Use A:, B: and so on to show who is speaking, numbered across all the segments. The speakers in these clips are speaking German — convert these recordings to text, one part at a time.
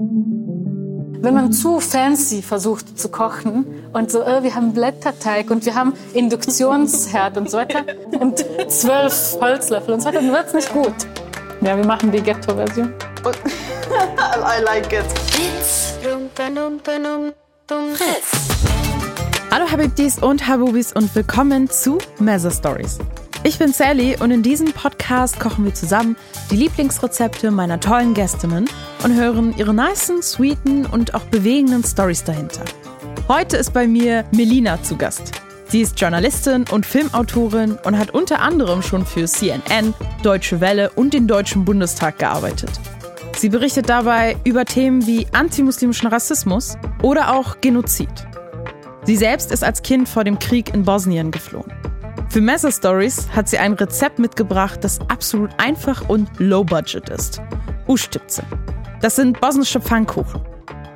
A: Wenn man zu fancy versucht zu kochen und so, äh, wir haben Blätterteig und wir haben Induktionsherd und so weiter und zwölf Holzlöffel und so weiter, dann wird es nicht gut. Ja, wir machen die Ghetto-Version.
B: I like it.
C: Hallo Habibdis und Habubis und willkommen zu Mezza Stories. Ich bin Sally und in diesem Podcast kochen wir zusammen die Lieblingsrezepte meiner tollen Gästinnen und hören ihre nicen, sweeten und auch bewegenden Stories dahinter. Heute ist bei mir Melina zu Gast. Sie ist Journalistin und Filmautorin und hat unter anderem schon für CNN, Deutsche Welle und den Deutschen Bundestag gearbeitet. Sie berichtet dabei über Themen wie antimuslimischen Rassismus oder auch Genozid. Sie selbst ist als Kind vor dem Krieg in Bosnien geflohen. Für Messer Stories hat sie ein Rezept mitgebracht, das absolut einfach und low budget ist. Ustipze. Das sind bosnische Pfannkuchen.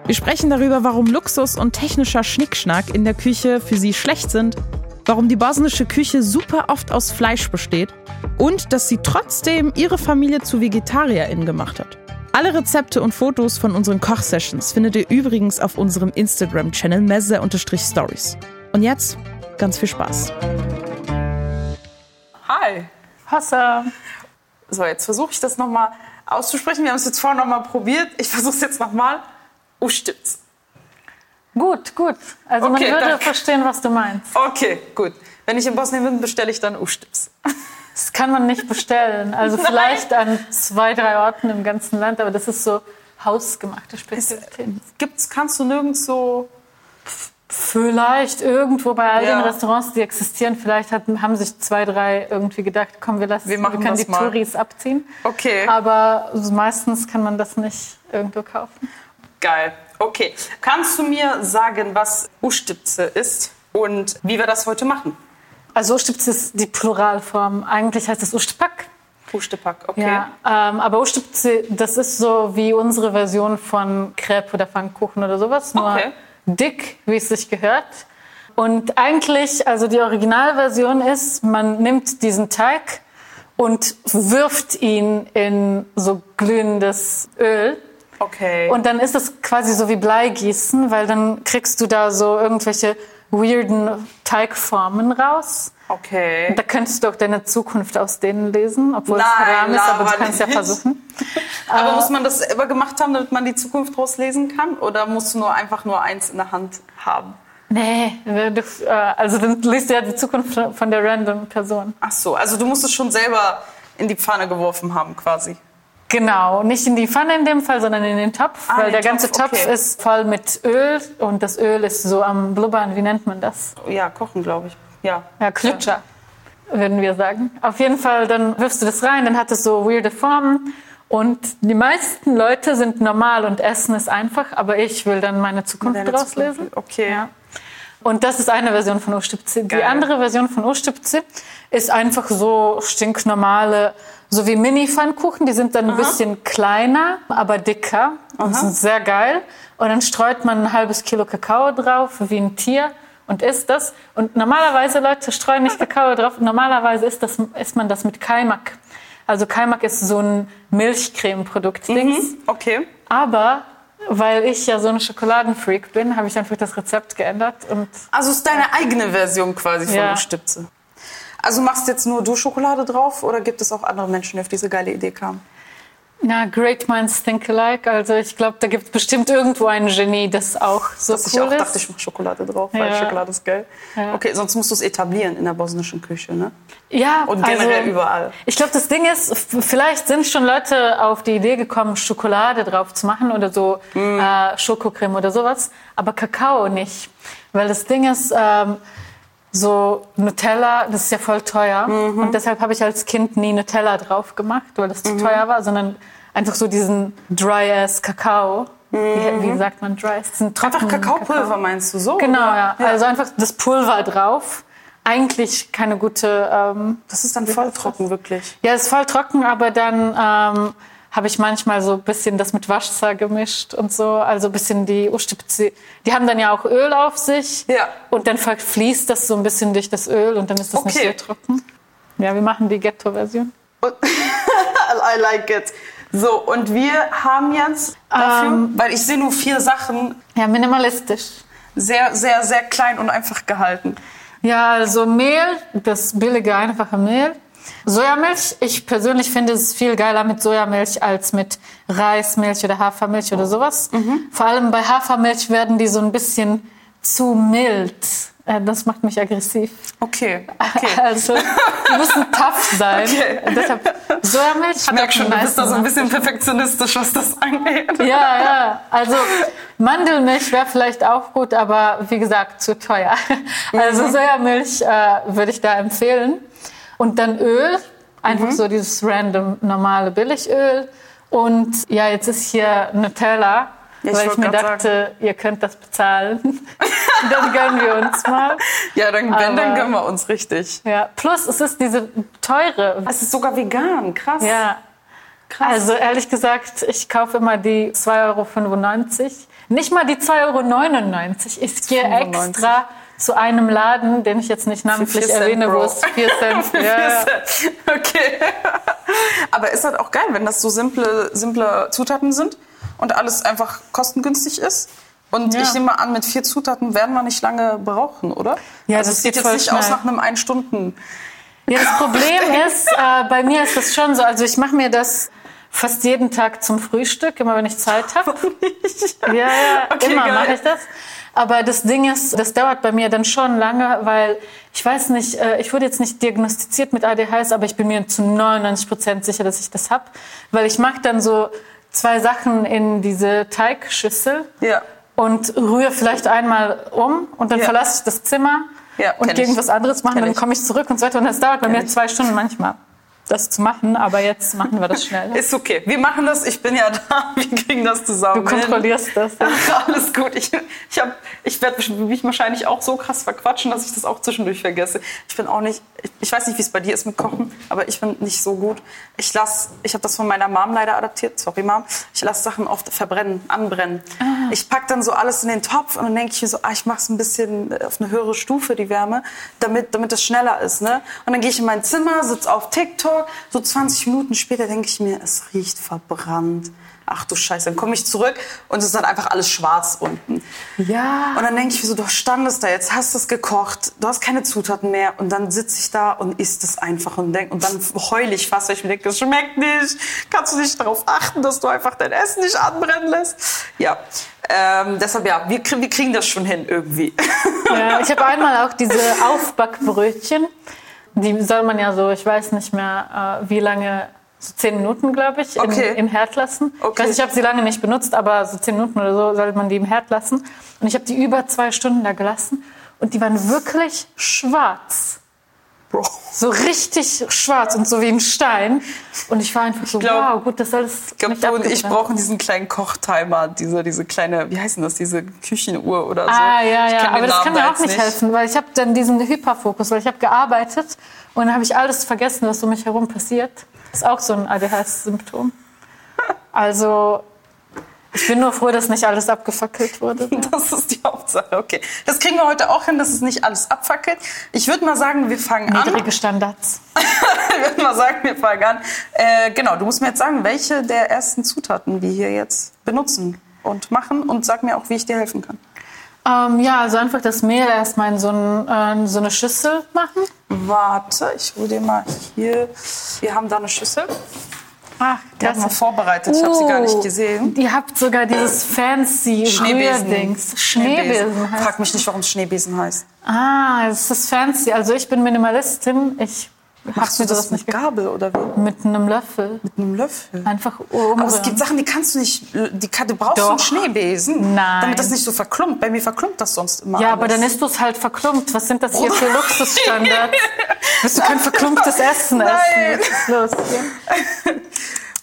C: Wir sprechen darüber, warum Luxus und technischer Schnickschnack in der Küche für sie schlecht sind, warum die bosnische Küche super oft aus Fleisch besteht und dass sie trotzdem ihre Familie zu VegetarierInnen gemacht hat. Alle Rezepte und Fotos von unseren Kochsessions findet ihr übrigens auf unserem Instagram-Channel messe-stories. Und jetzt ganz viel Spaß.
B: Hi.
A: Hassa.
B: So, jetzt versuche ich das nochmal auszusprechen. Wir haben es jetzt vorher nochmal probiert. Ich versuche es jetzt nochmal. Ustitz.
A: Gut, gut. Also
B: Okay,
A: man würde
B: danke.
A: verstehen, was du meinst.
B: Okay, gut. Wenn ich in Bosnien bin, bestelle ich dann Ustitz.
A: Das kann man nicht bestellen. Also vielleicht an zwei, drei Orten im ganzen Land, aber das ist so hausgemachte Spezialität.
B: Gibt's, kannst du nirgends so.
A: Vielleicht irgendwo bei all
B: Ja.
A: den Restaurants, die existieren, vielleicht hat, haben sich zwei, drei irgendwie gedacht, komm, wir lassen,
B: Wir machen
A: können die
B: mal.
A: Touris abziehen.
B: Okay.
A: Aber meistens kann man das nicht irgendwo kaufen.
B: Geil. Okay. Kannst du mir sagen, was Ustipze ist und wie wir das heute machen?
A: Also Ustipz ist die Pluralform. Eigentlich heißt es Ustpak.
B: Pustepack, okay.
A: Ja, ähm, aber Ustipze, das ist so wie unsere Version von Crepe oder Pfannkuchen oder sowas, nur
B: Okay.
A: Dick, wie es sich gehört. Und eigentlich, also die Originalversion ist, man nimmt diesen Teig und wirft ihn in so glühendes Öl.
B: Okay.
A: Und dann ist es quasi so wie Bleigießen, weil dann kriegst du da so irgendwelche weirden Teigformen raus.
B: Okay.
A: Da könntest du auch deine Zukunft aus denen lesen, obwohl es
B: Nein,
A: haram ist, aber du kannst ja
B: nicht.
A: versuchen.
B: Aber muss man das selber gemacht haben, damit man die Zukunft rauslesen kann? Oder musst du nur einfach nur eins in der Hand haben?
A: Nee, äh, also dann liest du ja die Zukunft von der random Person.
B: Ach so, also du musst es schon selber in die Pfanne geworfen haben, quasi.
A: Genau, nicht in die Pfanne in dem Fall, sondern in den Topf,
B: Ah,
A: weil
B: den
A: der ganze
B: Topf,
A: Topf
B: okay.
A: ist voll mit Öl und das Öl ist so am Blubbern, wie nennt man das?
B: Ja, kochen, glaube ich. Ja.
A: Ja, Klütscher, würden wir sagen. Auf jeden Fall, dann wirfst du das rein, dann hat es so weirde Formen. Und die meisten Leute sind normal und essen es einfach, aber ich will dann meine Zukunft
B: Deine
A: draus
B: Zukunft,
A: lesen.
B: okay.
A: Ja. Und das ist eine Version von Ostipze. Die andere Version von Ostipze ist einfach so stinknormale, so wie Mini-Pfannkuchen. Die sind dann ein bisschen kleiner, aber dicker und sind sehr geil. Und dann streut man ein halbes Kilo Kakao drauf, wie ein Tier, und isst das. Und normalerweise, Leute, streuen nicht Kakao drauf. Normalerweise isst, das, isst man das mit Kaimak. Also Kaimak ist so ein Milchcreme-Produkt-Dings.
B: Okay.
A: Aber weil ich ja so ein Schokoladenfreak bin, habe ich einfach das Rezept geändert und
B: Also ist deine eigene Version quasi von
A: Ja.
B: Ustipze. Also machst jetzt nur du Schokolade drauf oder gibt es auch andere Menschen, die auf diese geile Idee kamen?
A: Na, great minds think alike. Also ich glaube, da gibt es bestimmt irgendwo ein Genie, das auch so
B: Dass
A: cool
B: ich auch
A: ist.
B: dachte, ich mache Schokolade drauf, weil
A: Ja.
B: Schokolade ist geil.
A: Ja.
B: Okay, sonst musst du es etablieren in der bosnischen Küche, ne?
A: ja,
B: Und generell
A: also,
B: überall.
A: Ich glaube, das Ding ist, vielleicht sind schon Leute auf die Idee gekommen, Schokolade drauf zu machen oder so
B: Mm.
A: äh, Schokocreme oder sowas, aber Kakao nicht. Weil das Ding ist, ähm, so Nutella, das ist ja voll teuer.
B: Mhm.
A: Und deshalb habe ich als Kind nie Nutella drauf gemacht, weil das zu teuer war, sondern einfach so diesen dry-ass Kakao. Wie, wie sagt man dry? Diesen
B: Mhm. Einfach Kakaopulver
A: Kakao.
B: meinst du so?
A: Genau,
B: oder?
A: ja. Also einfach das Pulver drauf. Eigentlich keine gute. Ähm,
B: Das ist dann voll trocken, wirklich.
A: ja, ist voll trocken, aber dann ähm, habe ich manchmal so ein bisschen das mit Wasser gemischt und so. Also ein bisschen die Ustipzi. Die haben dann ja auch Öl auf sich.
B: Ja.
A: Und dann verfließt das so ein bisschen durch das Öl und dann ist das nicht
B: Okay.
A: so trocken. Ja, wir machen die Ghetto-Version.
B: I like it. So, und wir haben jetzt dafür,
A: Ähm.
B: weil ich sehe nur vier Sachen,
A: Ja, minimalistisch.
B: sehr, sehr, sehr klein und einfach gehalten.
A: Ja, also Mehl, das billige, einfache Mehl. Sojamilch, ich persönlich finde es viel geiler mit Sojamilch als mit Reismilch oder Hafermilch oder sowas. Vor allem bei Hafermilch werden die so ein bisschen zu mild. Äh, Das macht mich aggressiv.
B: Okay, okay.
A: Also, die müssen tough sein.
B: Okay.
A: Deshalb, Sojamilch
B: Ich merke schon, du bist da so ein bisschen perfektionistisch, was das angeht.
A: Ja, ja. Also Mandelmilch wäre vielleicht auch gut, aber wie gesagt, zu teuer. Also Sojamilch äh, würde ich da empfehlen. Und dann Öl, einfach so dieses random normale Billigöl. Und ja, jetzt ist hier Nutella,
B: Ja, ich
A: weil ich mir dachte, ihr könnt das bezahlen. dann gönnen wir uns mal.
B: Ja, dann, wenn, dann gönnen wir uns richtig.
A: Ja. Plus, es ist diese teure.
B: Es ist sogar vegan, krass.
A: Ja.
B: krass.
A: Also ehrlich gesagt, ich kaufe immer die 2,95 Euro. Nicht mal die 2,99 Euro. Ich gehe
B: 95.
A: extra zu einem Laden, den ich jetzt nicht namentlich erwähne, wo
B: Bro.
A: es 4 Cent ja, ja.
B: Okay. Aber ist halt auch geil, wenn das so simple, simple Zutaten sind und alles einfach kostengünstig ist. Und
A: Ja.
B: ich nehme mal an, mit vier Zutaten werden wir nicht lange brauchen, oder?
A: Ja,
B: also
A: das
B: es sieht jetzt nicht aus
A: schnell.
B: nach einem ein Stunden.
A: ja, das Problem ist, äh, bei mir ist das schon so, also ich mache mir das fast jeden Tag zum Frühstück, immer wenn ich Zeit habe. Ja, ja,
B: Okay,
A: immer mache ich das. Aber das Ding ist, das dauert bei mir dann schon lange, weil ich weiß nicht, äh, ich wurde jetzt nicht diagnostiziert mit ADHS, aber ich bin mir zu 99 Prozent sicher, dass ich das hab, weil ich mache dann so zwei Sachen in diese Teigschüssel
B: Ja.
A: und rühre vielleicht einmal um und dann
B: Ja.
A: verlasse ich das Zimmer
B: Ja,
A: und
B: kenn
A: gehe
B: ich.
A: irgendwas anderes machen,
B: Kenn
A: dann komme ich zurück und so weiter und das dauert bei mir
B: ich.
A: zwei Stunden manchmal, das zu machen, aber jetzt machen wir das schnell.
B: Ist okay. Wir machen das. Ich bin ja da. Wir kriegen das zusammen.
A: Du kontrollierst das.
B: Hin. Alles gut. Ich, ich, hab- ich werde mich wahrscheinlich auch so krass verquatschen, dass ich das auch zwischendurch vergesse. Ich bin auch nicht, ich, ich weiß nicht, wie es bei dir ist mit Kochen, aber ich bin nicht so gut. Ich lass, ich habe das von meiner Mom leider adaptiert. Sorry, Mom. Ich lasse Sachen oft verbrennen, anbrennen. Ich pack dann so alles in den Topf und dann denke ich mir so, ah, ich mache es ein bisschen auf eine höhere Stufe, die Wärme, damit, damit das schneller ist. Ne? Und dann gehe ich in mein Zimmer, sitze auf TikTok. So 20 Minuten später denke ich mir, es riecht verbrannt. Ach du Scheiße, dann komme ich zurück und es ist dann einfach alles schwarz unten.
A: Ja.
B: Und dann denke ich mir so, du standest da jetzt, hast es gekocht, du hast keine Zutaten mehr und dann sitze ich da und isst es einfach und denk, und dann heule ich fast, weil ich mir denke, das schmeckt nicht. Kannst du nicht darauf achten, dass du einfach dein Essen nicht anbrennen lässt? Ja, ähm, deshalb ja, wir, wir kriegen das schon hin irgendwie.
A: Ja, ich habe einmal auch diese Aufbackbrötchen. Die soll man ja so, ich weiß nicht mehr, äh, wie lange, so zehn Minuten, glaube ich,
B: Okay.
A: im, im Herd lassen.
B: Okay.
A: Ich weiß, nicht, ich habe sie lange nicht benutzt, aber so zehn Minuten oder so soll man die im Herd lassen. Und ich habe die über zwei Stunden da gelassen und die waren wirklich schwarz. So richtig schwarz und so wie ein Stein. Und ich war einfach so,
B: glaub-
A: wow, gut, das alles
B: Ich glaube,
A: nicht
B: du und ich brauchen diesen kleinen Kochtimer, diese, diese kleine, wie heißt denn das, diese Küchenuhr oder so.
A: Ah, ja,
B: Ich
A: ja, aber das
B: Namen
A: kann mir auch
B: jetzt
A: nicht helfen, weil ich habe dann diesen Hyperfokus, weil ich habe gearbeitet und dann habe ich alles vergessen, was um mich herum passiert. Das ist auch so ein ADHS-Symptom. Also, ich bin nur froh, dass nicht alles abgefackelt wurde.
B: Das ist die Hauptsache. Okay. Das kriegen wir heute auch hin, dass es nicht alles abfackelt. Ich würde mal sagen, wir fangen an.
A: Niedrige Standards.
B: Ich würde mal sagen, wir fangen an. Äh, genau, du musst mir jetzt sagen, welche der ersten Zutaten wir hier jetzt benutzen und machen und sag mir auch, wie ich dir helfen kann.
A: Ähm, ja, also einfach das Mehl erstmal in so, ein, äh, so eine Schüssel machen.
B: Warte, ich hole dir mal hier. Wir haben da eine Schüssel.
A: Ach,
B: Die haben wir vorbereitet. Ich habe sie gar nicht gesehen.
A: Ihr habt sogar dieses fancy
B: Schneebesen.
A: Schneebesen heißt
B: Frag mich nicht, warum es Schneebesen heißt.
A: Ah, es ist fancy. Also ich bin Minimalistin. Ich
B: Machst du das
A: sowas
B: mit
A: nicht
B: Gabel oder wie?
A: mit einem Löffel.
B: Mit einem Löffel.
A: Einfach umrühren.
B: Aber es gibt Sachen, die kannst du nicht. Die, du brauchst
A: Doch.
B: einen Schneebesen,
A: Nein.
B: damit das nicht so verklumpt. Bei mir verklumpt das sonst immer.
A: ja,
B: alles.
A: aber dann isst du es halt verklumpt. Was sind das hier für Luxusstandards? Willst du kein verklumptes Essen
B: Nein.
A: essen? Was ist los hier?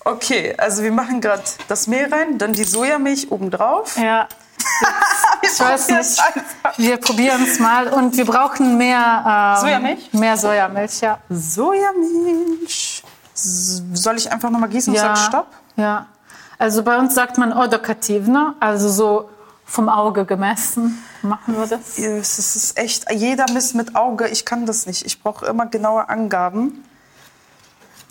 B: Okay, also wir machen gerade das Mehl rein, dann die Sojamilch obendrauf.
A: Ja,
B: Ich
A: weiß nicht. wir probieren es mal. Und wir brauchen mehr... Ähm,
B: Sojamilch?
A: Mehr Sojamilch, ja.
B: Sojamilch. Soll ich einfach nochmal gießen und
A: ja.
B: sagen Stopp?
A: Ja. Also bei uns sagt man odokativ, ne? Also so vom Auge gemessen machen wir das.
B: Es ist echt, jeder misst mit Auge. Ich kann das nicht. Ich brauche immer genaue Angaben.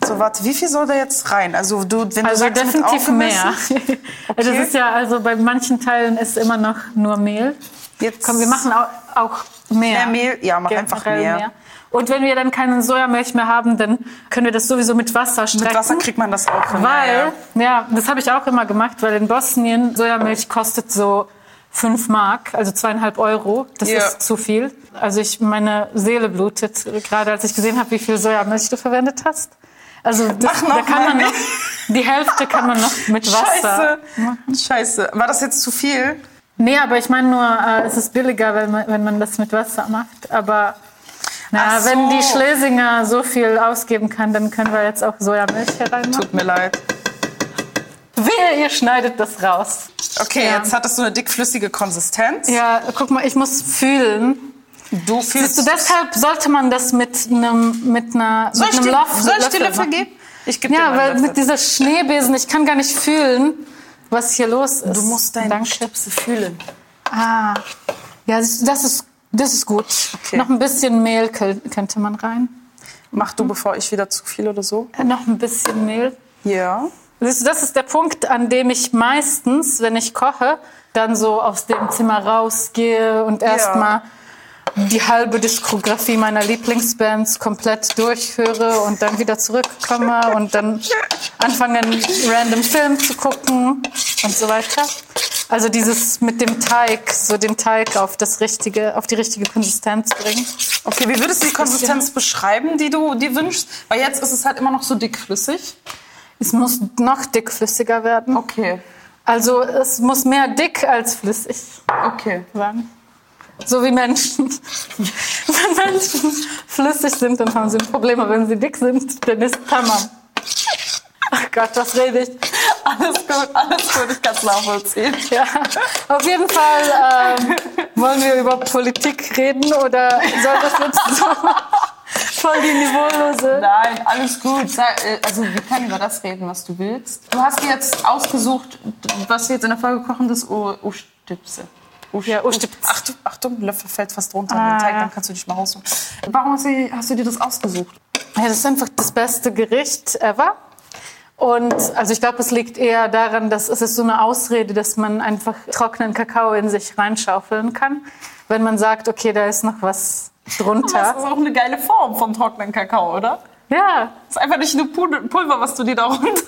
B: So, warte, wie viel soll da jetzt rein? Also, du, wenn du
A: Also
B: sagst,
A: definitiv mehr.
B: aufgemessen,
A: Das ist ja, also bei manchen Teilen ist immer noch nur Mehl.
B: Jetzt
A: Komm, wir machen auch, auch mehr.
B: Mehr Mehl? Ja, mach einfach
A: Generell
B: mehr.
A: Und wenn wir dann keine Sojamilch mehr haben, dann können wir das sowieso mit Wasser strecken.
B: Mit Wasser kriegt man das auch hin.
A: Weil,
B: Ja,
A: ja, das habe ich auch immer gemacht, weil in Bosnien Sojamilch kostet so 5 Mark, also zweieinhalb Euro. Das
B: Ja.
A: ist zu viel. Also ich, meine Seele blutet, gerade als ich gesehen habe, wie viel Sojamilch du verwendet hast. Also das, da kann man noch, die Hälfte kann man noch mit. Wasser.
B: Scheiße. Scheiße. War das jetzt zu viel?
A: Nee, aber ich meine nur, äh, es ist billiger, wenn man, wenn man das mit Wasser macht. Aber na,
B: so.
A: wenn die Schlesinger so viel ausgeben kann, dann können wir jetzt auch Sojamilch hereinmachen.
B: Tut mir leid.
A: Wehe, ihr schneidet das raus.
B: Okay,
A: Ja.
B: jetzt hat das so eine dickflüssige Konsistenz.
A: Ja, guck mal, ich muss fühlen.
B: Du fühlst
A: du, deshalb sollte man das mit einem mit einer
B: Soll
A: mit einem
B: dir,
A: Löffel,
B: soll ich dir Löffel
A: machen.
B: geben? Ich gebe
A: Ja, weil
B: einen
A: mit
B: Löffel.
A: dieser Schneebesen, ich kann gar nicht fühlen, was hier los ist.
B: Du musst deine
A: Danke.
B: Stipse fühlen.
A: Ah, ja, das ist das ist gut.
B: Okay.
A: Noch ein bisschen Mehl kö- könnte man rein.
B: Mach du, bevor ich wieder zu viel oder so.
A: Äh, Noch ein bisschen Mehl.
B: Ja.
A: Siehst du, das ist der Punkt, an dem ich meistens, wenn ich koche, dann so aus dem Zimmer rausgehe und erstmal die halbe Diskografie meiner Lieblingsbands komplett durchhöre und dann wieder zurückkomme und dann anfange, einen random Film zu gucken und so weiter. Also dieses mit dem Teig, so den Teig auf das richtige, auf die richtige Konsistenz bringen.
B: Okay, wie würdest du die Konsistenz beschreiben, die du dir wünschst? Weil jetzt ist es halt immer noch so dickflüssig.
A: Es muss noch dickflüssiger werden.
B: Okay.
A: Also es muss mehr dick als flüssig.
B: Okay.
A: sein. So wie Menschen. Wenn Menschen flüssig sind, dann haben sie ein Problem. Aber wenn sie dick sind, dann ist Tamam. Ach Gott, was rede ich?
B: Alles gut, alles gut, ich kann es nachvollziehen.
A: Ja, auf jeden Fall ähm, wollen wir über Politik reden oder soll das jetzt so voll die niveaulose?
B: Nein, alles gut. Äh, Also wir können über das reden, was du willst. Du hast jetzt ausgesucht, was wir jetzt in der Folge kochen, das O-Stipse.
A: Ja, Ostipz.
B: Achtung, Achtung, Löffel fällt fast runter
A: Ah,
B: den Teig,
A: ja.
B: dann kannst du dich mal rausholen. Warum hast du, hast du dir das ausgesucht?
A: Ja, das ist einfach das beste Gericht ever. Und also ich glaube, es liegt eher daran, dass es ist so eine Ausrede, dass man einfach trockenen Kakao in sich reinschaufeln kann, wenn man sagt, okay, da ist noch was
B: Das
A: drunter.
B: ist auch eine geile Form vom trockenen Kakao, oder?
A: Ja,
B: Das ist einfach nicht nur Pul- Pulver, was du dir da runter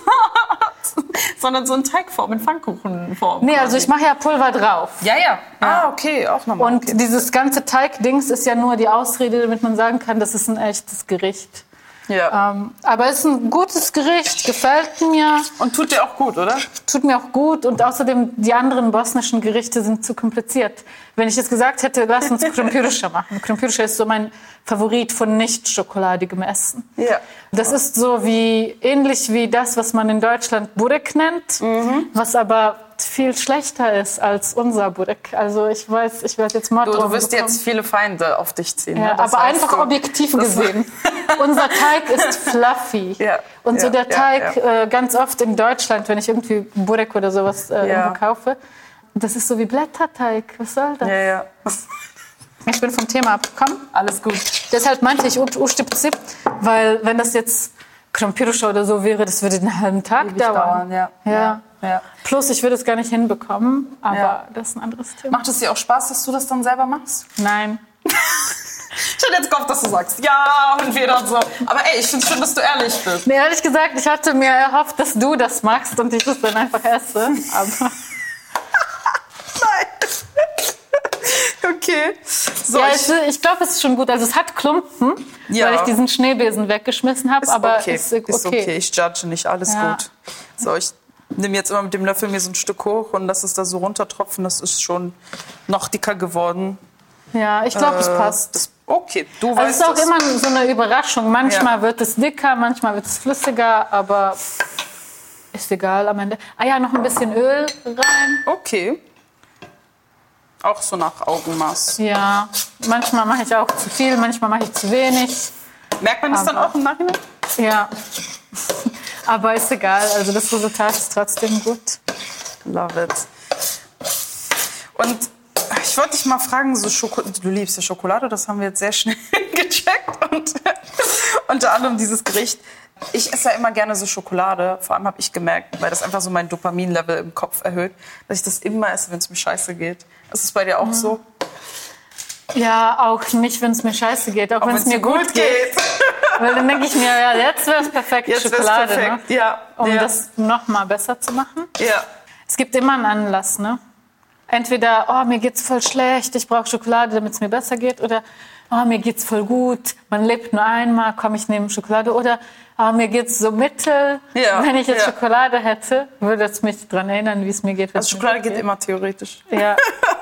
B: sondern so eine Teigform, in Pfannkuchenform.
A: nee, also ich mache ja Pulver drauf.
B: Ja, ja. Ah, okay, auch nochmal.
A: Und
B: okay.
A: dieses ganze Teigdings ist ja nur die Ausrede, damit man sagen kann, das ist ein echtes Gericht.
B: ja.
A: Ähm, aber es ist ein gutes Gericht, gefällt mir,
B: Und tut dir auch gut, oder?
A: tut mir auch gut und außerdem die anderen bosnischen Gerichte sind zu kompliziert. Wenn ich jetzt gesagt hätte, lass uns Krumpirische machen. Krumpirische ist so mein Favorit von nicht schokoladigem Essen.
B: Ja.
A: Das ist so wie ähnlich wie das, was man in Deutschland Burek nennt,
B: Mhm.
A: was aber viel schlechter ist als unser Burek. Also ich weiß, ich werde jetzt Mord
B: Du, du wirst jetzt viele Feinde auf dich ziehen.
A: Ja,
B: ne?
A: Aber einfach
B: du.
A: objektiv gesehen. Unser Teig ist fluffy.
B: Ja,
A: Und so
B: ja,
A: der Teig, Äh, ganz oft in Deutschland, wenn ich irgendwie Burek oder sowas äh, kaufe, das ist so wie Blätterteig. Was soll das?
B: Ja, ja.
A: Ich bin vom Thema abgekommen.
B: Alles gut.
A: Deshalb meinte ich Ustipzip, weil wenn das jetzt Krompiruscha oder so wäre, das würde einen halben Tag
B: Ewig
A: dauern.
B: dauern, ja.
A: Ja.
B: Ja.
A: Plus, ich würde es gar nicht hinbekommen, aber
B: Ja.
A: das ist ein anderes Thema.
B: Macht es dir auch Spaß, dass du das dann selber machst?
A: Nein.
B: Ich hätte jetzt gehofft, dass du sagst, ja, und wir dann so. Aber ey, ich finde schön, dass du ehrlich bist.
A: Nee, ehrlich gesagt, ich hatte mir erhofft, dass du das magst und ich das dann einfach esse. Aber
B: Nein. okay. So,
A: ja,
B: ich,
A: ich, glaube, es ist schon gut. Also es hat Klumpen,
B: Ja.
A: weil ich diesen Schneebesen weggeschmissen habe, aber
B: okay.
A: ist okay.
B: Ist okay. Ich judge nicht. Alles
A: Ja.
B: gut. So, ich nehme jetzt immer mit dem Löffel mir so ein Stück hoch und lass es da so runtertropfen. Das ist schon noch dicker geworden.
A: Ja, ich glaube, es
B: Äh,
A: passt.
B: Das, okay, du
A: Also es
B: weißt
A: ist auch
B: es.
A: immer so eine Überraschung. Manchmal
B: Ja.
A: wird es dicker, manchmal wird es flüssiger, aber ist egal am Ende. Ah ja, noch ein bisschen Öl rein.
B: Okay. Auch so nach Augenmaß.
A: Ja, manchmal mache ich auch zu viel, manchmal mache ich zu wenig.
B: Merkt man das dann auch im Nachhinein?
A: Ja, aber ist egal. Also das Resultat ist trotzdem gut.
B: Love it. Und ich wollte dich mal fragen, so Schoko du liebst ja Schokolade, das haben wir jetzt sehr schnell gecheckt. Und unter anderem dieses Gericht. Ich esse ja immer gerne so Schokolade. Vor allem habe ich gemerkt, weil das einfach so mein Dopaminlevel im Kopf erhöht, dass ich das immer esse, wenn es mir scheiße geht. Ist es bei dir auch mhm. so?
A: Ja, auch nicht, wenn es mir scheiße geht, auch, auch wenn es mir gut, gut geht. geht. Weil dann denke ich mir, ja, jetzt wäre es perfekt, jetzt Schokolade, perfekt. Ne?
B: Ja,
A: um
B: ja.
A: das noch mal besser zu machen.
B: Ja.
A: Es gibt immer einen Anlass, ne? Entweder, oh, mir geht's voll schlecht, ich brauche Schokolade, damit es mir besser geht, oder oh, mir geht's voll gut, man lebt nur einmal, komm, ich nehme Schokolade, oder oh, mir geht's so mittel. Ja, Wenn ich jetzt ja. Schokolade hätte, würde es mich daran erinnern, wie es mir geht.
B: Also Schokolade geht. geht immer theoretisch.
A: Ja.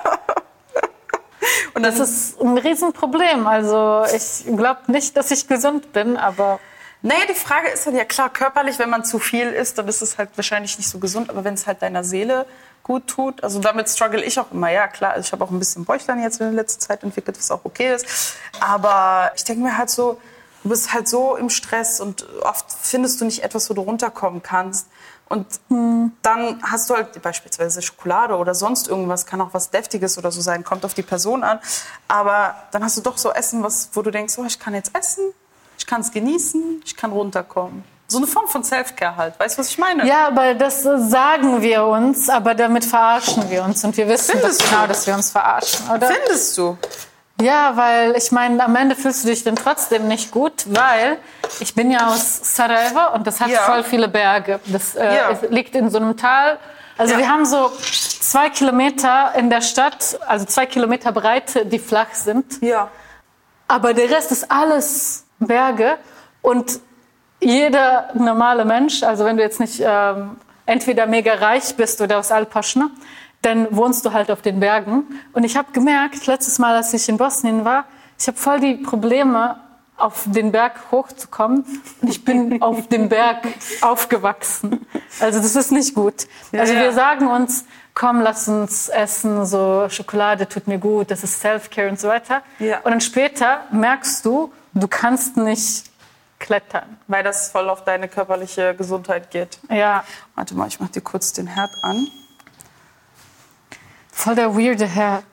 A: Und das ist ein Riesenproblem. Also ich glaube nicht, dass ich gesund bin, aber
B: naja, die Frage ist dann ja klar, körperlich, wenn man zu viel isst, dann ist es halt wahrscheinlich nicht so gesund. Aber wenn es halt deiner Seele gut tut, also damit struggle ich auch immer. Ja, klar, ich habe auch ein bisschen Bäuchlein jetzt in der letzten Zeit entwickelt, was auch okay ist. Aber ich denke mir halt so, du bist halt so im Stress und oft findest du nicht etwas, wo du runterkommen kannst. Und hm. dann hast du halt beispielsweise Schokolade oder sonst irgendwas, kann auch was Deftiges oder so sein, kommt auf die Person an. Aber dann hast du doch so Essen, was, wo du denkst, oh, ich kann jetzt essen, ich kann es genießen, ich kann runterkommen. So eine Form von Selfcare halt. Weißt du, was ich meine?
A: Ja, aber das sagen wir uns, aber damit verarschen wir uns. Und wir wissen Findest das genau, dass wir uns verarschen, oder?
B: Findest du?
A: Ja, weil ich meine, am Ende fühlst du dich dann trotzdem nicht gut, weil ich bin ja aus Sarajevo und das hat ja. voll viele Berge. Das äh, ja. liegt in so einem Tal. Also ja. wir haben so zwei Kilometer in der Stadt, also zwei Kilometer Breite, die flach sind.
B: Ja.
A: Aber der Rest ist alles Berge und jeder normale Mensch, also wenn du jetzt nicht ähm, entweder mega reich bist oder aus Alpaschne, dann wohnst du halt auf den Bergen. Und ich habe gemerkt, letztes Mal, als ich in Bosnien war, ich habe voll die Probleme, auf den Berg hochzukommen. Und ich bin auf dem Berg aufgewachsen. Also das ist nicht gut. Also wir sagen uns, komm, lass uns essen, so Schokolade tut mir gut, das ist Self-Care und so weiter.
B: Ja.
A: Und dann später merkst du, du kannst nicht klettern.
B: Weil das voll auf deine körperliche Gesundheit geht.
A: Ja.
B: Warte mal, ich mach dir kurz den Herd an.
A: Voll der weirde Herd.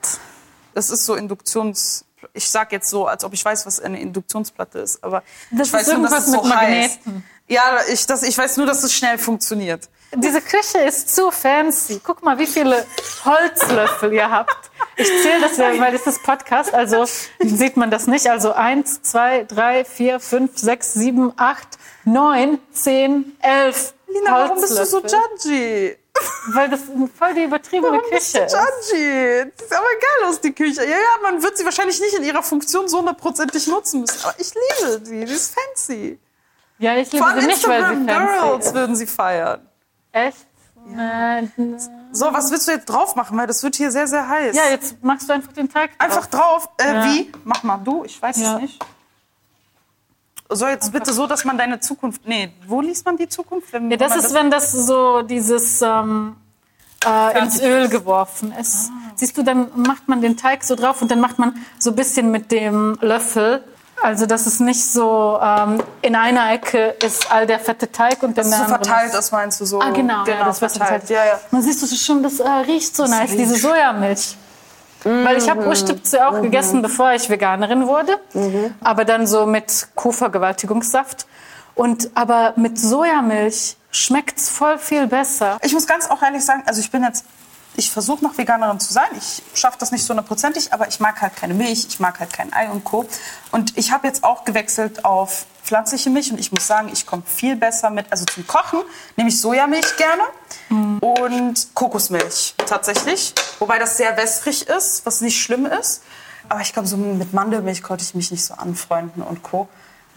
B: Das ist so Induktions... Ich sag jetzt so, als ob ich weiß, was eine Induktionsplatte ist, aber
A: das
B: ich weiß
A: nur, dass es so Magneten.
B: heiß. Ja, ich, das, ich weiß nur, dass es schnell funktioniert.
A: Diese Küche ist zu fancy. Guck mal, wie viele Holzlöffel ihr habt. Ich zähle das ja, weil das ist Podcast, also sieht man das nicht. Also eins, zwei, drei, vier, fünf, sechs, sieben, acht, neun, zehn, elf
B: Lina, warum bist du so judgy?
A: Weil das voll die übertriebene
B: warum
A: Küche
B: bist du judgy? Das sieht aber geil aus, die Küche. Ja, ja, man wird sie wahrscheinlich nicht in ihrer Funktion so hundertprozentig nutzen müssen. Aber ich liebe die, die ist fancy.
A: Ja, ich liebe sie nicht, weil sie fancy
B: Girls würden sie feiern.
A: Echt?
B: Ja. So, was willst du jetzt drauf machen? Weil das wird hier sehr, sehr heiß.
A: Ja, jetzt machst du einfach den Teig
B: drauf. Einfach drauf? Äh, ja. Wie? Mach mal du, ich weiß ja. es nicht. So, jetzt bitte so, dass man deine Zukunft. Nee, wo liest man die Zukunft?
A: Wenn, ja, das ist, das wenn das so dieses ähm, äh, ins Öl geworfen ist. Ah. Siehst du, dann macht man den Teig so drauf und dann macht man so ein bisschen mit dem Löffel also dass es nicht so ähm, in einer Ecke ist all der fette Teig und dann
B: so verteilt ist, meinst du so?
A: Ah genau, genau ja, das verteilt. verteilt. Ja, ja. Man siehst du schon, das äh, riecht so das nice, riecht. diese Sojamilch. Mhm. Weil ich habe Urstüpze auch mhm. gegessen, bevor ich Veganerin wurde, mhm. aber dann so mit Kuhvergewaltigungssaft. Und aber mit Sojamilch schmeckt's voll viel besser.
B: Ich muss ganz auch ehrlich sagen, also ich bin jetzt ich versuche noch Veganerin zu sein. Ich schaffe das nicht so hundertprozentig, aber ich mag halt keine Milch, ich mag halt kein Ei und Co. Und ich habe jetzt auch gewechselt auf pflanzliche Milch und ich muss sagen, ich komme viel besser mit, also zum Kochen nehme ich Sojamilch gerne mhm. und Kokosmilch tatsächlich, wobei das sehr wässrig ist, was nicht schlimm ist. Aber ich glaube, so mit Mandelmilch konnte ich mich nicht so anfreunden und Co.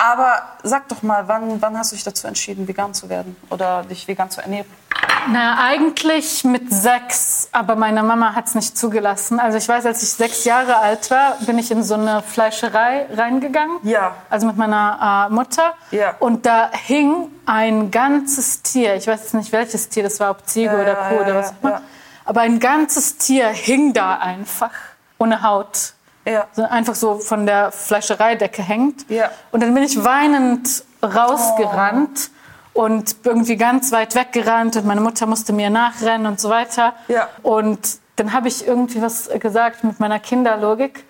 B: Aber sag doch mal, wann, wann hast du dich dazu entschieden, vegan zu werden oder dich vegan zu ernähren?
A: Na, eigentlich mit sechs, aber meine Mama hat es nicht zugelassen. Also ich weiß, als ich sechs Jahre alt war, bin ich in so eine Fleischerei reingegangen.
B: Ja.
A: Also mit meiner äh, Mutter.
B: Ja.
A: Und da hing ein ganzes Tier. Ich weiß jetzt nicht, welches Tier das war, ob Ziege ja, oder Kuh ja, oder was auch immer. Ja. Aber ein ganzes Tier hing da einfach ohne Haut.
B: Ja.
A: So einfach so von der Fleischereidecke hängt.
B: Ja.
A: Und dann bin ich weinend rausgerannt oh. und irgendwie ganz weit weggerannt und meine Mutter musste mir nachrennen und so weiter.
B: Ja.
A: Und dann habe ich irgendwie was gesagt mit meiner Kinderlogik.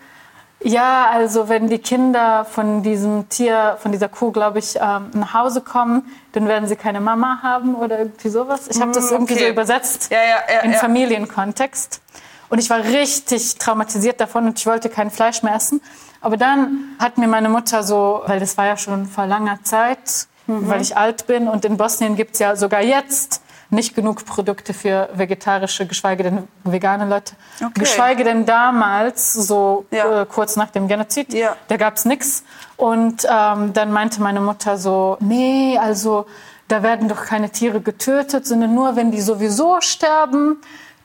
A: Ja, also wenn die Kinder von diesem Tier, von dieser Kuh, glaube ich, ähm, nach Hause kommen, dann werden sie keine Mama haben oder irgendwie sowas. Ich habe das irgendwie
B: okay.
A: so übersetzt
B: Ja, ja, ja,
A: in. Familienkontext. Und ich war richtig traumatisiert davon und ich wollte kein Fleisch mehr essen. Aber dann hat mir meine Mutter so, weil das war ja schon vor langer Zeit,
B: Mhm.
A: weil ich alt bin und in Bosnien gibt's ja sogar jetzt nicht genug Produkte für vegetarische, geschweige denn vegane Leute.
B: Okay.
A: Geschweige denn damals, so
B: Ja.
A: äh, kurz nach dem Genozid,
B: Ja.
A: da gab's nix. Und ähm, dann meinte meine Mutter so, nee, also da werden doch keine Tiere getötet, sondern nur, wenn die sowieso sterben,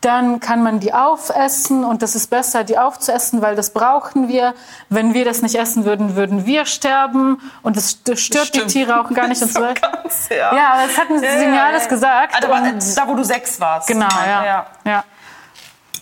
A: dann kann man die aufessen und das ist besser, die aufzuessen, weil das brauchen wir. Wenn wir das nicht essen würden, würden wir sterben und das st- stört die
B: Stimmt.
A: Tiere auch gar nicht und so weiter.
B: ganz, ja.
A: Ja, aber das hatten sie
B: Ja,
A: mir alles
B: ja.
A: gesagt.
B: Also, aber,
A: und-
B: da, wo du sechs warst.
A: Genau, ja.
B: ja.
A: ja.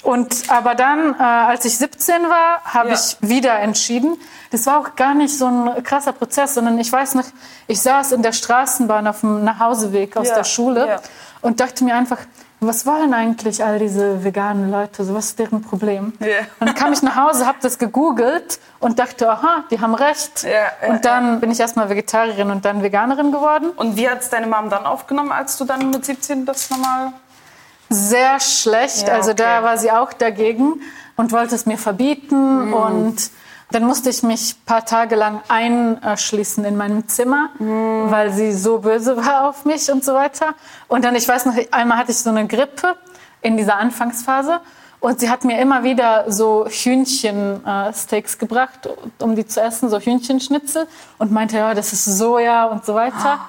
A: Und aber dann, äh, als ich 17 war, habe
B: Ja.
A: ich wieder entschieden. Das war auch gar nicht so ein krasser Prozess, sondern ich weiß noch, ich saß in der Straßenbahn auf dem Nachhauseweg aus
B: Ja,
A: der Schule
B: ja.
A: und dachte mir einfach, was wollen eigentlich all diese veganen Leute? So, was ist deren Problem?
B: Ja.
A: Und dann kam ich nach Hause, habe das gegoogelt und dachte, aha, die haben recht.
B: Ja, ja,
A: und dann bin ich erstmal Vegetarierin und dann Veganerin geworden.
B: Und wie hat es deine Mom dann aufgenommen, als du dann mit 17 das nochmal...
A: sehr schlecht.
B: Ja,
A: Also da
B: okay.
A: war sie auch dagegen und wollte es mir verbieten.
B: Mhm.
A: Und dann musste ich mich ein paar Tage lang einschließen in meinem Zimmer,
B: Mhm.
A: weil sie so böse war auf mich und so weiter. Und dann, ich weiß noch, einmal hatte ich so eine Grippe in dieser Anfangsphase. Und sie hat mir immer wieder so Hühnchensteaks gebracht, um die zu essen, so Hühnchenschnitzel. Und meinte, ja, das ist Soja und so weiter.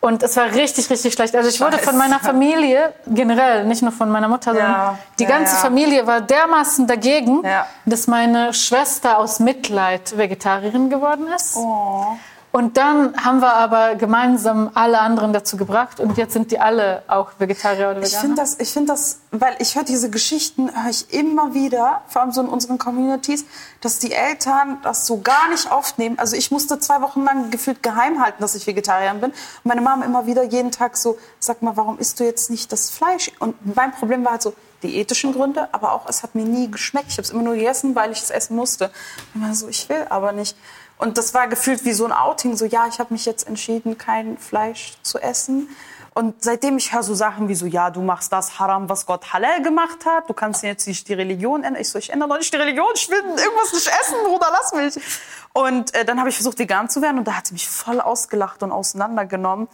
A: Und es war richtig, richtig schlecht. Also ich wurde von meiner Familie, generell, nicht nur von meiner Mutter, sondern
B: Ja,
A: die ganze
B: ja.
A: Familie war dermaßen dagegen, dass meine Schwester aus Mitleid Vegetarierin geworden ist.
B: Oh.
A: Und dann haben wir aber gemeinsam alle anderen dazu gebracht und jetzt sind die alle auch Vegetarier oder
B: Ich
A: Veganer.
B: finde das, ich finde das, weil ich höre diese Geschichten, höre ich immer wieder, vor allem so in unseren Communities, dass die Eltern das so gar nicht aufnehmen. Also ich musste zwei Wochen lang gefühlt geheim halten, dass ich Vegetarierin bin. Und meine Mama immer wieder jeden Tag so, sag mal, warum isst du jetzt nicht das Fleisch? Und mein Problem war halt so, die ethischen Gründe, aber auch, es hat mir nie geschmeckt. Ich habe es immer nur gegessen, weil ich es essen musste. Immer so, ich will aber nicht. Und das war gefühlt wie so ein Outing, so ja, ich habe mich jetzt entschieden, kein Fleisch zu essen. Und seitdem ich höre so Sachen wie so, ja, du machst das Haram, was Gott halal gemacht hat, du kannst jetzt nicht die Religion ändern. Ich so, ich ändere doch nicht die Religion, ich will irgendwas nicht essen, Bruder, lass mich. Und äh, dann habe ich versucht, vegan zu werden und da hat sie mich voll ausgelacht und auseinandergenommen.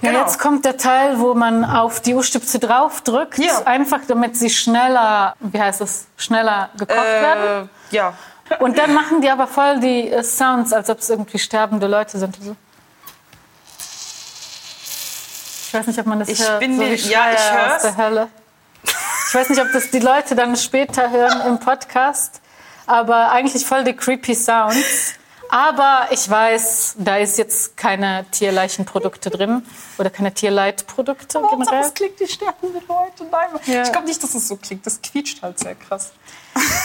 A: Ja,
B: Genau.
A: jetzt kommt der Teil, wo man auf die U-Stütze draufdrückt,
B: Ja.
A: einfach damit sie schneller, wie heißt es, schneller gekocht werden.
B: äh, ja.
A: Und dann machen die aber voll die äh, Sounds, als ob es irgendwie sterbende Leute sind. So. Ich weiß nicht, ob man das
B: Ich
A: hört.
B: bin
A: so wie
B: ja, ich
A: aus der Hölle. Ich weiß nicht, ob das die Leute dann später hören im Podcast, aber eigentlich voll die creepy Sounds. Aber ich weiß, da ist jetzt keine Tierleichenprodukte drin oder keine Tierleitprodukte
B: Hauptsache,
A: generell.
B: es klingt, die sterbenden Leute. Nein,
A: Ja.
B: ich glaube nicht, dass es so klingt. Das quietscht halt sehr krass.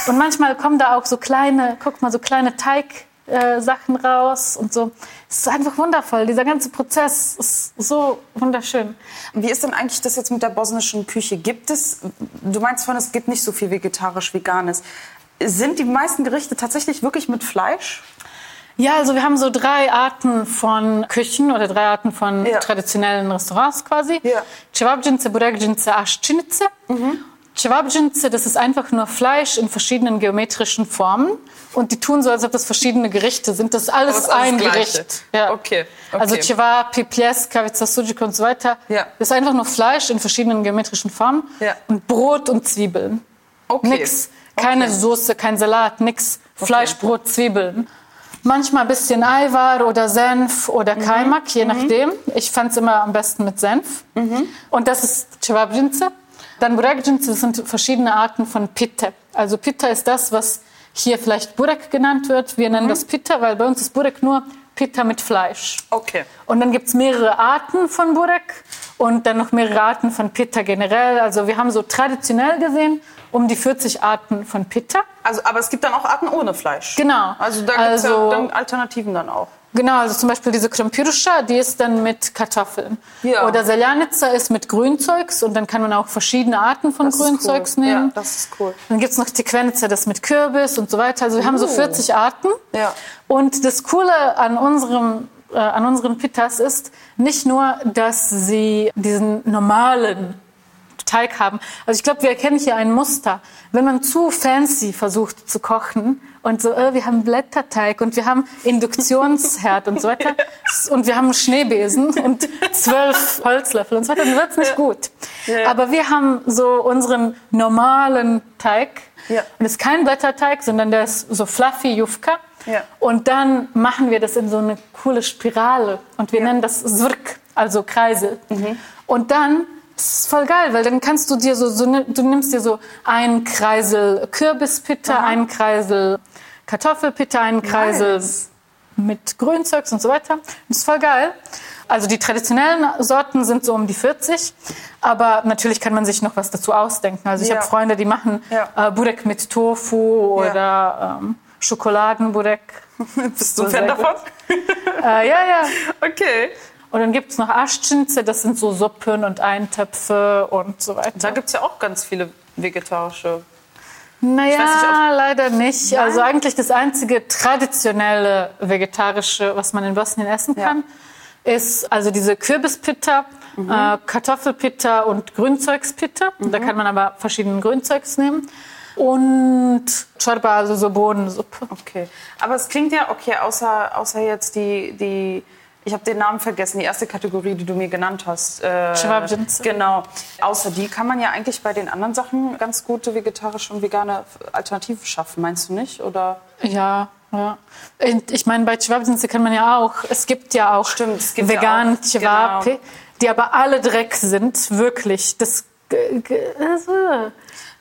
A: Und manchmal kommen da auch so kleine, guck mal, so kleine Teig. äh, raus und so. Es ist einfach wundervoll. Dieser ganze Prozess ist so wunderschön.
B: Wie ist denn eigentlich das jetzt mit der bosnischen Küche? Gibt es, du meinst vorhin, es gibt nicht so viel vegetarisch-veganes. Sind die meisten Gerichte tatsächlich wirklich mit Fleisch?
A: Ja, also wir haben so drei Arten von Küchen oder drei Arten von
B: Ja.
A: traditionellen Restaurants quasi.
B: Ja.
A: Cevapcice, Burekcice, Aschcinice. Cevapcice, das ist einfach nur Fleisch in verschiedenen geometrischen Formen. Und die tun so, als ob das verschiedene Gerichte sind. Das ist alles,
B: ist alles
A: ein. Gericht. Ja.
B: Okay, okay.
A: Also Cevapi, Pljeska, Kavica, Sujuk und so weiter.
B: Ja.
A: Das ist einfach nur Fleisch in verschiedenen geometrischen Formen.
B: Ja.
A: Und Brot und Zwiebeln.
B: Okay.
A: Nix. Keine
B: Okay.
A: Soße, kein Salat, nix. Fleisch, Brot, Zwiebeln. Manchmal ein bisschen Eiwar oder Senf
B: Mhm.
A: oder Kaimak, je nachdem. Ich fand es immer am besten mit Senf.
B: Mhm.
A: Und das ist Cevapcice. Dann Burekcice, das sind verschiedene Arten von Pitte. Also Pitta ist das, was hier vielleicht Burek genannt wird. Wir
B: Mhm.
A: nennen das Pitta, weil bei uns ist Burek nur Pitta mit Fleisch.
B: Okay.
A: Und dann gibt's mehrere Arten von Burek und dann noch mehrere Arten von Pitta generell. Also wir haben so traditionell gesehen um die 40 Arten von Pitta.
B: Also, aber es gibt dann auch Arten ohne Fleisch.
A: Genau.
B: Also da gibt es
A: Also-
B: ja dann Alternativen dann auch.
A: Genau, also zum Beispiel diese Krempiruscha, die ist dann mit Kartoffeln.
B: Ja.
A: Oder Seljanica ist mit Grünzeugs und dann kann man auch verschiedene Arten von
B: Das
A: Grünzeugs
B: cool.
A: nehmen.
B: Ja, das ist cool.
A: Dann gibt's noch Tikvenica, das mit Kürbis und so weiter. Also wir haben so 40 Arten.
B: Ja.
A: Und das Coole an unserem äh, an unseren Pitas ist nicht nur, dass sie diesen normalen Teig haben. Also ich glaube, wir erkennen hier ein Muster. Wenn man zu fancy versucht zu kochen und so, äh, wir haben Blätterteig und wir haben Induktionsherd und so weiter und wir haben Schneebesen und zwölf Holzlöffel und so weiter, dann wird's nicht gut.
B: Ja.
A: Aber wir haben so unseren normalen Teig
B: Ja.
A: und es ist kein Blätterteig, sondern der ist so fluffy Jufka.
B: Ja.
A: Und dann machen wir das in so eine coole Spirale und wir nennen das Zrk, also Kreisel.
B: Mhm.
A: Und dann das ist voll geil, weil dann kannst du dir so, so du nimmst dir so einen Kreisel Kürbispitta, einen Kreisel Kartoffelpitta, einen Kreisel
B: Nice.
A: mit Grünzeugs und so weiter. Das ist voll geil. Also die traditionellen Sorten sind so um die 40, aber natürlich kann man sich noch was dazu ausdenken. Also ich
B: Ja.
A: habe Freunde, die machen
B: Ja.
A: äh, Burek mit Tofu
B: Ja.
A: oder ähm, Schokoladenburek.
B: Bist du ein Fan davon?
A: äh, ja, ja.
B: Okay.
A: Und dann gibt's noch Aschczynze, das sind so Suppen und Eintöpfe und so weiter.
B: Da gibt es ja auch ganz viele vegetarische.
A: Naja,
B: weiß nicht, ob-
A: leider nicht.
B: Nein?
A: Also eigentlich das einzige traditionelle vegetarische, was man in Bosnien essen
B: Ja.
A: kann, ist also diese Kürbispitta,
B: Mhm.
A: äh, Kartoffelpitta und Grünzeugspitta. Da kann man aber verschiedene Grünzeugs nehmen. Und Chorba, also so Bohnensuppe.
B: Okay. Aber es klingt ja, okay, außer, außer jetzt die, die ich habe den Namen vergessen, die erste Kategorie, die du mir genannt hast. Äh. Genau. Außer die kann man ja eigentlich bei den anderen Sachen ganz gute vegetarische und vegane Alternativen schaffen, meinst du nicht? Oder?
A: Ja, ja. Ich meine, bei Cevapcici kann man ja auch, es gibt ja auch
B: Stimmt, es gibt ja
A: veganen
B: auch,
A: Cevapi,
B: genau.
A: die aber alle Dreck sind, wirklich. Das äh,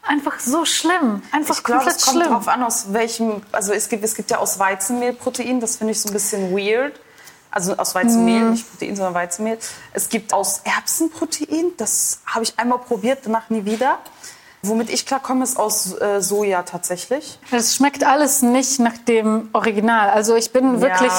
A: einfach so schlimm, einfach
B: Ich glaube,
A: komplett
B: es kommt
A: schlimm.
B: drauf an, aus welchem, also es gibt, es gibt ja aus Weizenmehl Protein, das finde ich so ein bisschen weird. Also aus Weizenmehl,
A: Mhm.
B: nicht Protein, sondern Weizenmehl. Es gibt aus Erbsen Protein, das habe ich einmal probiert, danach nie wieder. Womit ich klarkomme, ist aus äh, Soja tatsächlich.
A: Es schmeckt alles nicht nach dem Original. Also ich bin wirklich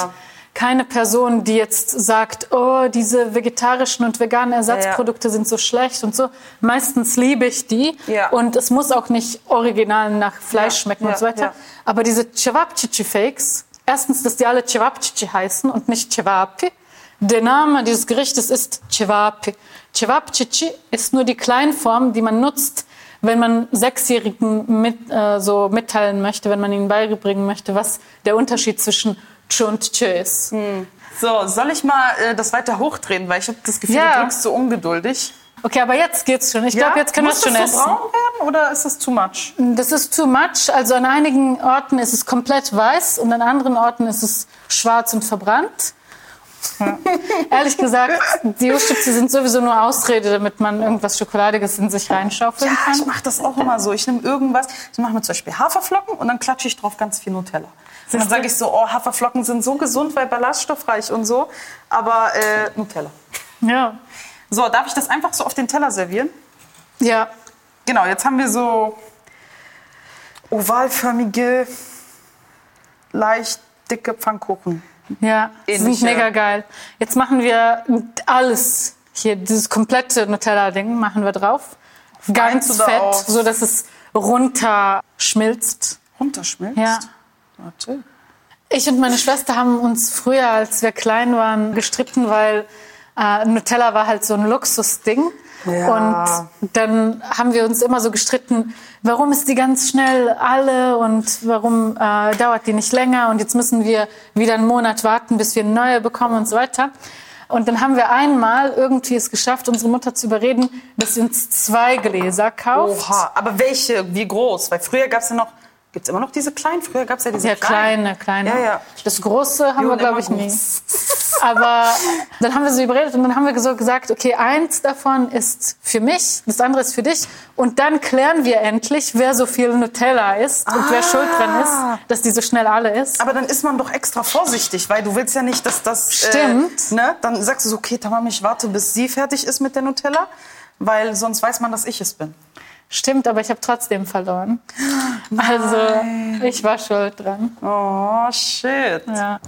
A: keine Person, die jetzt sagt, oh, diese vegetarischen und veganen Ersatzprodukte sind so schlecht und so. Meistens liebe ich die
B: Ja.
A: und es muss auch nicht original nach Fleisch
B: Ja,
A: schmecken
B: ja,
A: und so weiter.
B: ja.
A: Aber diese Cevapcici-Fakes, erstens, dass die alle Cevapcici heißen und nicht Cevapi. Der Name dieses Gerichtes ist Cevapi. Cevapcici ist nur die Kleinform, die man nutzt, wenn man Sechsjährigen mit, äh, so mitteilen möchte, wenn man ihnen beibringen möchte, was der Unterschied zwischen Ch und Ch ist.
B: So, soll ich mal äh, das weiter hochdrehen, weil ich habe das Gefühl,
A: Ja.
B: du drückst so ungeduldig.
A: Okay, aber jetzt geht's schon. Ich glaube, jetzt können wir
B: Muss
A: es schon
B: das so
A: essen.
B: braun werden oder ist das too much?
A: Das ist too much. Also an einigen Orten ist es komplett weiß und an anderen Orten ist es schwarz und verbrannt. Ehrlich gesagt, die Ostipse sind sowieso nur Ausrede, damit man irgendwas Schokoladiges in sich reinschaufeln
B: Ja,
A: kann.
B: ich mache das auch immer so. Ich nehme irgendwas, ich mache mir zum Beispiel Haferflocken und dann klatsche ich drauf ganz viel Nutella. Und dann sage ich so, oh, Haferflocken sind so gesund, weil ballaststoffreich und so. Aber äh, Nutella.
A: Ja.
B: So, darf ich das einfach so auf den Teller servieren?
A: Ja.
B: Genau, jetzt haben wir so ovalförmige, leicht dicke Pfannkuchen.
A: Ja, die sind
B: Ähnliche-
A: mega geil. Jetzt machen wir alles hier, dieses komplette Nutella-Ding machen wir drauf. Ganz
B: da
A: fett,
B: auch?
A: so dass es runterschmilzt.
B: Runterschmilzt?
A: Ja.
B: Warte.
A: Ich und meine Schwester haben uns früher, als wir klein waren, gestritten, weil äh, Nutella war halt so ein Luxusding.
B: Ja.
A: Und dann haben wir uns immer so gestritten, warum ist die ganz schnell alle und warum äh, dauert die nicht länger und jetzt müssen wir wieder einen Monat warten, bis wir eine neue bekommen und so weiter. Und dann haben wir einmal irgendwie es geschafft, unsere Mutter zu überreden, dass sie uns zwei Gläser kauft.
B: Oha, aber welche, wie groß? Weil früher gab es ja noch, gibt es immer noch diese kleinen? Früher gab es ja diese
A: Ja,
B: kleinen.
A: kleine, kleine.
B: Ja, ja.
A: Das große haben wir, glaube ich, nie. Aber dann haben wir so überredet und dann haben wir so gesagt, okay, eins davon ist für mich, das andere ist für dich. Und dann klären wir endlich, wer so viel Nutella isst und wer schuld dran ist, dass die so schnell alle ist.
B: Aber dann ist man doch extra vorsichtig, weil du willst ja nicht, dass das...
A: Stimmt.
B: Äh, ne? Dann sagst du so, okay, Tamam, ich warte, bis sie fertig ist mit der Nutella, weil sonst weiß man, dass ich es bin.
A: Stimmt, aber ich habe trotzdem verloren. Also ich war schuld dran.
D: Oh, shit.
A: Ja.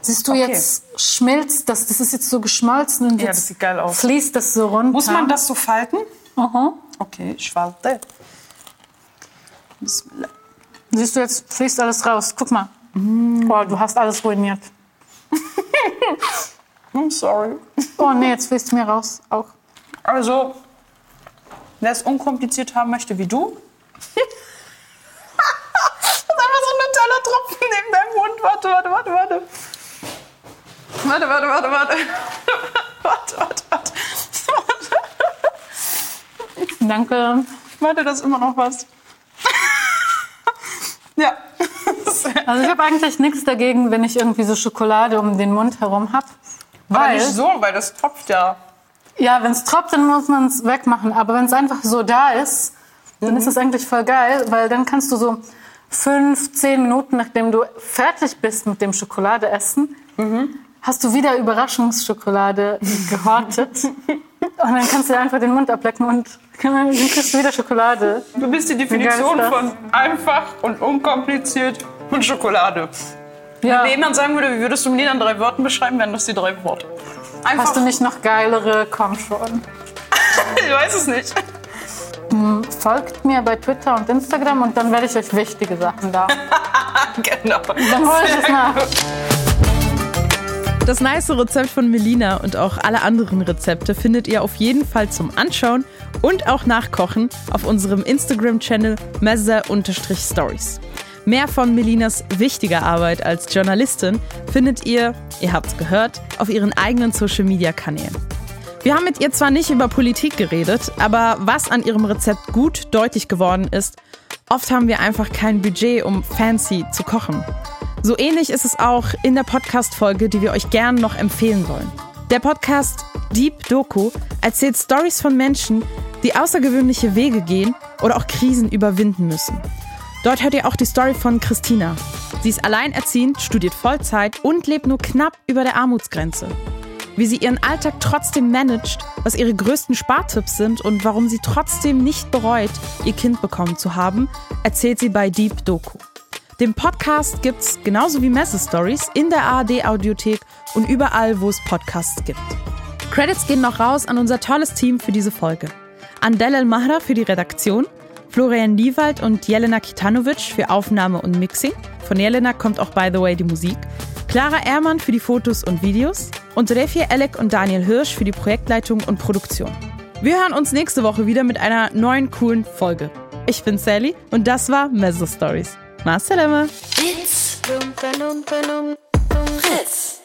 A: Siehst du
D: Okay.
A: jetzt schmilzt das, das ist jetzt so geschmolzen und
D: Ja,
A: jetzt
D: das
A: fließt das so runter.
D: Muss man das so falten?
A: Aha.
D: Okay, ich falte. Bismillah.
A: Siehst du, jetzt fließt alles raus. Guck mal.
D: Mm.
A: Boah, du hast alles ruiniert.
D: I'm sorry.
A: Oh nee, jetzt fließt mir raus auch.
D: Also, wer es unkompliziert haben möchte wie du. das ist einfach so ein Nutella-Tropfen neben deinem Mund. Warte, warte, warte, warte. Warte, warte, warte, warte. Warte, warte, warte.
A: Danke.
D: Warte, da ist immer noch was. ja.
A: Also ich habe eigentlich nichts dagegen, wenn ich irgendwie so Schokolade um den Mund herum habe.
D: Aber
A: Weil,
D: nicht so, weil das tropft ja.
A: Ja, wenn es tropft, dann muss man es wegmachen. Aber wenn es einfach so da ist, dann ist es eigentlich voll geil, weil dann kannst du so fünf, zehn Minuten, nachdem du fertig bist mit dem Schokolade essen, hast du wieder Überraschungsschokolade gehortet. Und dann kannst du einfach den Mund ablecken und dann kriegst du wieder Schokolade.
D: Du bist die Definition von einfach und unkompliziert und Schokolade.
A: Ja.
D: Wenn jemand sagen würde, wie würdest du Melina in drei Worten beschreiben, wären das die drei Worte. Einfach,
A: Hast du nicht noch geilere? Komm schon.
D: ich weiß es nicht.
A: Folgt mir bei Twitter und Instagram und dann werde ich euch wichtige Sachen da.
D: genau.
A: Dann hole ich es nach.
B: Das nice Rezept von Melina und auch alle anderen Rezepte findet ihr auf jeden Fall zum Anschauen und auch nachkochen auf unserem Instagram-Channel mezza-stories. Mehr von Melinas wichtiger Arbeit als Journalistin findet ihr, ihr habt's gehört, auf ihren eigenen Social-Media-Kanälen. Wir haben mit ihr zwar nicht über Politik geredet, aber was an ihrem Rezept gut deutlich geworden ist, oft haben wir einfach kein Budget, um fancy zu kochen. So ähnlich ist es auch in der Podcast-Folge, die wir euch gern noch empfehlen wollen. Der Podcast Deep Doku erzählt Stories von Menschen, die außergewöhnliche Wege gehen oder auch Krisen überwinden müssen. Dort hört ihr auch die Story von Christina. Sie ist alleinerziehend, studiert Vollzeit und lebt nur knapp über der Armutsgrenze. Wie sie ihren Alltag trotzdem managt, was ihre größten Spartipps sind und warum sie trotzdem nicht bereut, ihr Kind bekommen zu haben, erzählt sie bei Deep Doku. Den Podcast gibt's genauso wie Messe Stories in der ARD Audiothek und überall, wo es Podcasts gibt. Credits gehen noch raus an unser tolles Team für diese Folge. An Delal Mahra für die Redaktion, Florian Liewald und Jelena Kitanovic für Aufnahme und Mixing. Von Jelena kommt auch by the way die Musik. Clara Ehrmann für die Fotos und Videos und Refie Elek und Daniel Hirsch für die Projektleitung und Produktion. Wir hören uns nächste Woche wieder mit einer neuen coolen Folge. Ich bin Sally und das war Mezzo Stories. Ma salama!
E: It's.